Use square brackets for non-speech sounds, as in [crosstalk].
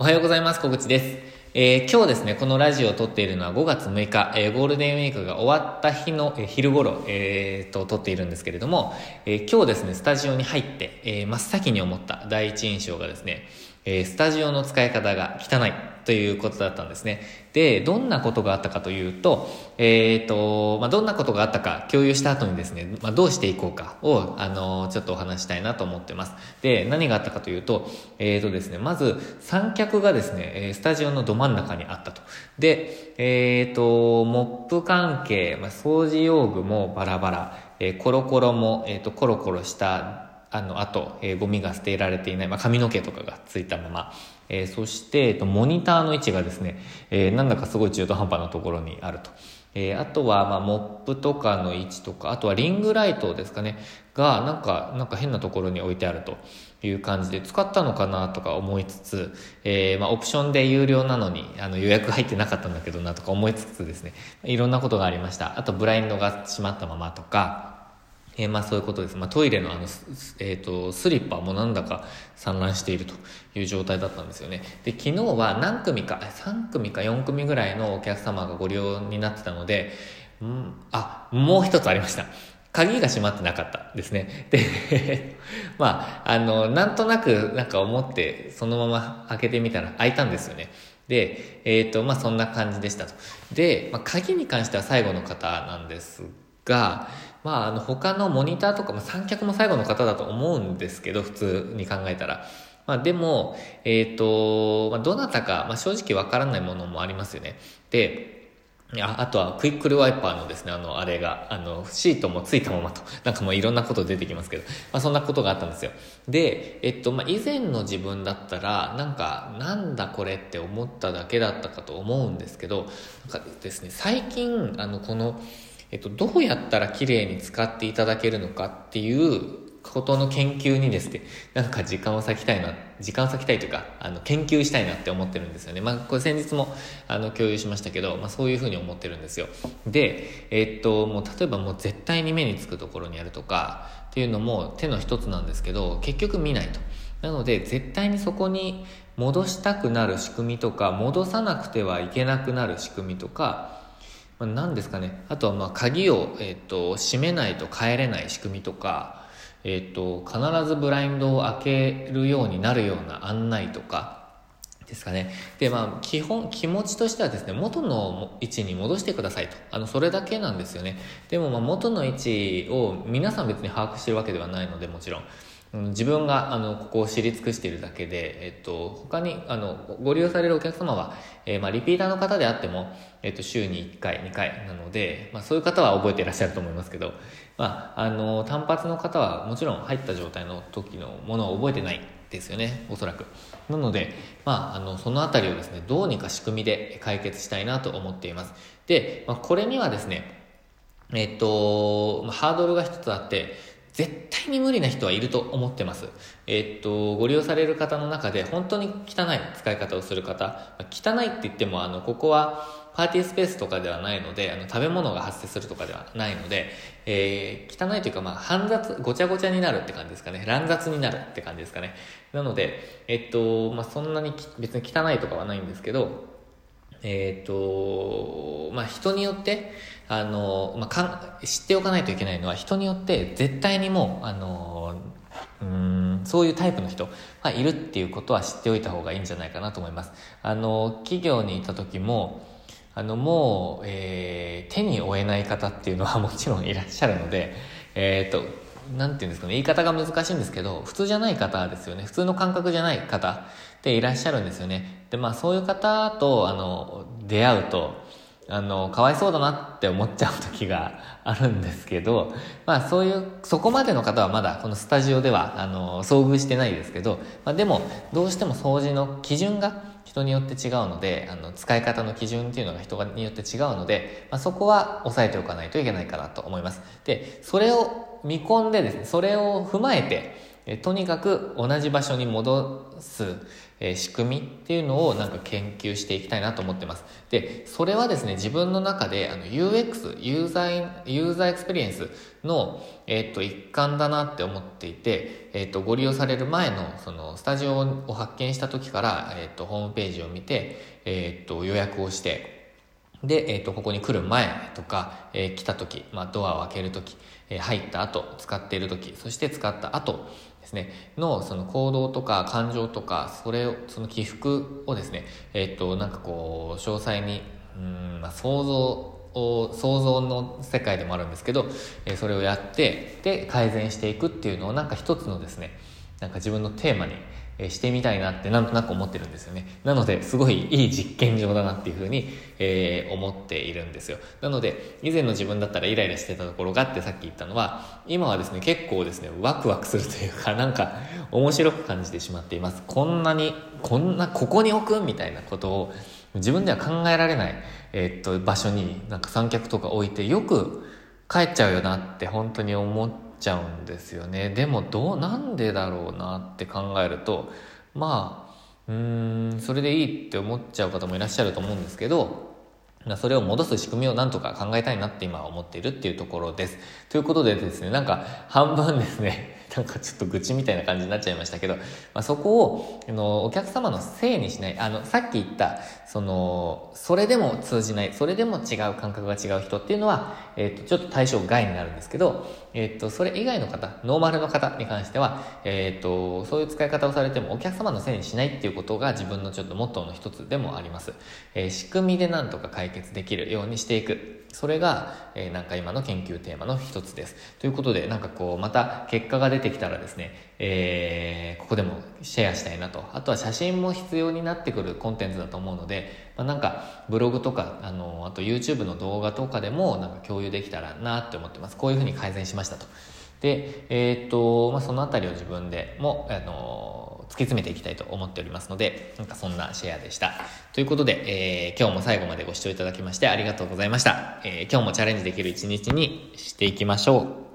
おはようございます。小口です。えー、今日ですね、このラジオを撮っているのは5月6日、えー、ゴールデンウィークが終わった日の、えー、昼頃、えー、と、撮っているんですけれども、え今日ですね、スタジオに入って、え真っ先に思った第一印象がですね、えスタジオの使い方が汚いということだったんですね。で、どんなことがあったかというと、えっ、ー、と、まあ、どんなことがあったか共有した後にですね、まあ、どうしていこうかを、あの、ちょっとお話したいなと思ってます。で、何があったかというと、えっ、ー、とですね、まず三脚がですね、スタジオのど真ん中にあったと。で、えっ、ー、と、モップ関係、まあ、掃除用具もバラバラ、えコロコロも、えっ、と、コロコロしたあの、あと、えー、ゴミが捨てられていない、まあ、髪の毛とかがついたまま、えー、そして、えっと、モニターの位置がですね、えー、なんだかすごい中途半端なところにあると。えー、あとは、まあ、モップとかの位置とか、あとはリングライトですかね、が、なんか、なんか変なところに置いてあるという感じで、使ったのかなとか思いつつ、えー、まあ、オプションで有料なのに、あの、予約入ってなかったんだけどなとか思いつつですね、いろんなことがありました。あと、ブラインドが閉まったままとか、えー、まあそういうことです。まあトイレのあの、えっ、ー、と、スリッパもなんだか散乱しているという状態だったんですよね。で、昨日は何組か、3組か4組ぐらいのお客様がご利用になってたので、うん、あ、もう一つありました。鍵が閉まってなかったですね。で、[laughs] まあ、あの、なんとなくなんか思って、そのまま開けてみたら開いたんですよね。で、えっ、ー、と、まあそんな感じでしたと。で、まあ鍵に関しては最後の方なんですが、まあ、あの、他のモニターとか、まあ、三脚も最後の方だと思うんですけど、普通に考えたら。まあ、でも、えっ、ー、と、まあ、どなたか、まあ、正直わからないものもありますよね。で、ああとはクイックルワイパーのですね、あの、あれが、あの、シートもついたままと、なんかもういろんなこと出てきますけど、まあそんなことがあったんですよ。で、えっと、まあ以前の自分だったら、なんか、なんだこれって思っただけだったかと思うんですけど、なんかですね、最近、あの、この、えっと、どうやったら綺麗に使っていただけるのかっていうことの研究にですね、なんか時間を割きたいな、時間を割きたいというか、あの、研究したいなって思ってるんですよね。まあ、これ先日も、あの、共有しましたけど、まあ、そういうふうに思ってるんですよ。で、えっと、もう、例えばもう絶対に目につくところにあるとか、っていうのも手の一つなんですけど、結局見ないと。なので、絶対にそこに戻したくなる仕組みとか、戻さなくてはいけなくなる仕組みとか、まあ、何ですかねあとはまあ鍵を、えーと、閉めないと帰れない仕組みとか、えーと、必ずブラインドを開けるようになるような案内とかですかね。で、まあ、基本、気持ちとしてはですね、元の位置に戻してくださいと。あの、それだけなんですよね。でも、まあ、元の位置を皆さん別に把握してるわけではないので、もちろん。自分があのここを知り尽くしているだけで、えっと、他にあのご利用されるお客様は、えー、まあ、リピーターの方であっても、えっと、週に1回2回なので、まあ、そういう方は覚えていらっしゃると思いますけど、まあ、あの単発の方はもちろん入った状態の時のものを覚えてないですよねおそらく。なので、まあ、あのその辺りをですねどうにか仕組みで解決したいなと思っています。で、ま、これにはですねえっと、ハードルが一つあって、絶対に無理な人はいると思ってます。えー、っと、ご利用される方の中で本当に汚い使い方をする方、汚いって言っても、あの、ここはパーティースペースとかではないので、あの、食べ物が発生するとかではないので、えー、汚いというか、まあ、煩雑、ごちゃごちゃになるって感じですかね。乱雑になるって感じですかね。なので、えっと、まあ、そんなに別に汚いとかはないんですけど、えっ、ー、と、まあ、人によって、あの、まあ、か知っておかないといけないのは、人によって絶対にもう、あの、うん、そういうタイプの人がいるっていうことは知っておいた方がいいんじゃないかなと思います。あの、企業にいた時も、あの、もう、えー、手に負えない方っていうのは [laughs] もちろんいらっしゃるので、えっ、ー、と、なんていうんですかね、言い方が難しいんですけど、普通じゃない方ですよね。普通の感覚じゃない方ていらっしゃるんですよね。で、まあそういう方と、あの、出会うと、あの、かわいそうだなって思っちゃう時があるんですけど、まあそういう、そこまでの方はまだこのスタジオでは、あの、遭遇してないですけど、まあでも、どうしても掃除の基準が人によって違うので、あの、使い方の基準っていうのが人によって違うので、まあそこは押さえておかないといけないかなと思います。で、それを見込んでですね、それを踏まえて、えとにかく同じ場所に戻す、え、仕組みっていうのをなんか研究していきたいなと思ってます。で、それはですね、自分の中であの UX、ユーザー、ユーザーエクスペリエンスの、えっ、と、一環だなって思っていて、えっ、と、ご利用される前の、その、スタジオを発見した時から、えっ、と、ホームページを見て、えっ、と、予約をして、で、えっ、と、ここに来る前とか、え来た時、まあ、ドアを開ける時、え入った後、使っている時、そして使った後、ですね、のその行動とか感情とか、それを、その起伏をですね、えっ、と、なんかこう、詳細に、うん、まあ、想像を、想像の世界でもあるんですけど、えそれをやって、で、改善していくっていうのをなんか一つのですね、なんか自分のテーマに、してみたいなってなんとなく思ってるんですよね。なので、すごいいい実験場だなっていうふうに、えー、思っているんですよ。なので、以前の自分だったらイライラしてたところがってさっき言ったのは、今はですね、結構ですね、ワクワクするというか、なんか面白く感じてしまっています。こんなに、こんな、ここに置くみたいなことを自分では考えられない、えー、っと、場所になんか三脚とか置いてよく帰っちゃうよなって本当に思って、ちゃうんですよねでもどうなんでだろうなって考えるとまあうんそれでいいって思っちゃう方もいらっしゃると思うんですけどそれを戻す仕組みをなんとか考えたいなって今は思っているっていうところです。ということでですね、なんか半分ですね、なんかちょっと愚痴みたいな感じになっちゃいましたけど、まあ、そこを、あの、お客様のせいにしない、あの、さっき言った、その、それでも通じない、それでも違う感覚が違う人っていうのは、えっ、ー、と、ちょっと対象外になるんですけど、えっ、ー、と、それ以外の方、ノーマルの方に関しては、えっ、ー、と、そういう使い方をされてもお客様のせいにしないっていうことが自分のちょっとモットーの一つでもあります。え仕組みでなんとか解決できるようにしていく。それが、えー、なんか今の研究テーマの一つです。ということで、なんかこう、また結果が出出てきたらですね、えー、ここでもシェアしたいなと。あとは写真も必要になってくるコンテンツだと思うので、まあ、なんかブログとか、あの、あと YouTube の動画とかでもなんか共有できたらなって思ってます。こういうふうに改善しましたと。で、えー、っと、まあ、そのあたりを自分でも、あの突き詰めていきたいと思っておりますので、なんかそんなシェアでした。ということで、えー、今日も最後までご視聴いただきましてありがとうございました。えー、今日もチャレンジできる一日にしていきましょう。